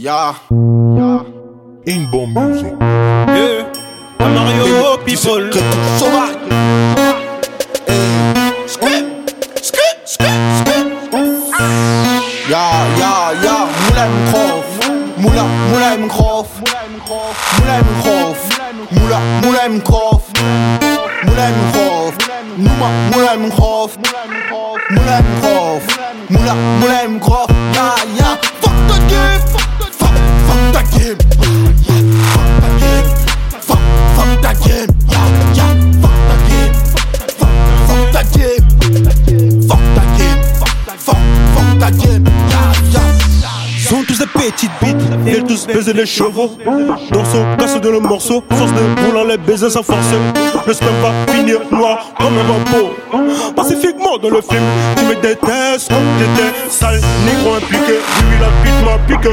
Ya. Inbo Music. Yeah. Mario People. Sauvage. Ya, ya, ya. Moulay Mkhof. Moula, Moulay Mkhof. Moulay Mkhof. Moula, Moulay Mkhof. Moulay Mkhof. Nouma, Moulay Mkhof. Moulay Mkhof. Moula, Moulay Mkhof. Ya, ya. Des petites bites, ils tous baiser les chevaux. Dans son casse de le morceau, force de vouloir les baiser sans force. Le sperme va finir noir comme un vampire. Pacifiquement dans le film, tu me détestes comme t'étais sale, négro impliqué. Lui, la bite m'a piqué.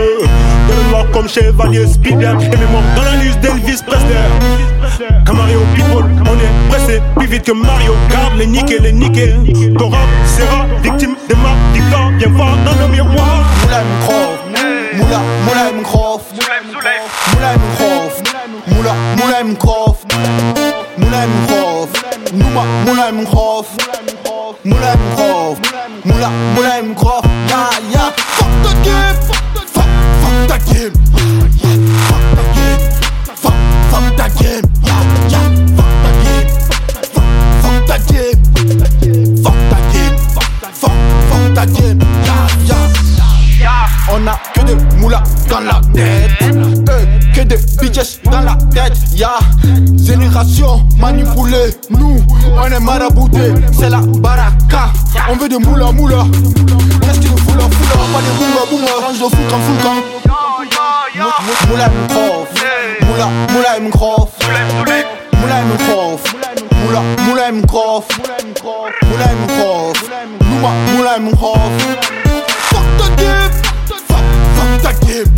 Donne-moi comme chevalier Spielberg. Et mets-moi dans la liste d'Elvis Presley. Comme Mario People, on est pressé plus vite que Mario. Garde les niquer, les niquer. Ton sera victime de ma dictature. Viens dans le miroir. Mkhof. Moulay Mkhof. Moula, Moulay Mkhof. Ya, ya. Fuck the game. Fuck, fuck the game. Fuck the game. Fuck, fuck the game. Ya, ya. Fuck the game. Fuck, the game. Fuck the game. Fuck, fuck the game. Ya, ya. On a que des moulas dans la tête euh, Que des bitches dans la tête Ya Génération manipulée Nous on est maraboutés C'est la baraka On veut des moulas moulas Qu'est-ce foula foula Pas des bounga bounga Range de fou comme full camp Moula Mkhof Moula Moula Mkhof Moula Mkhof Moula Moula Mkhof Moula Nouma Moula game Fuck the game Fuck, fuck the game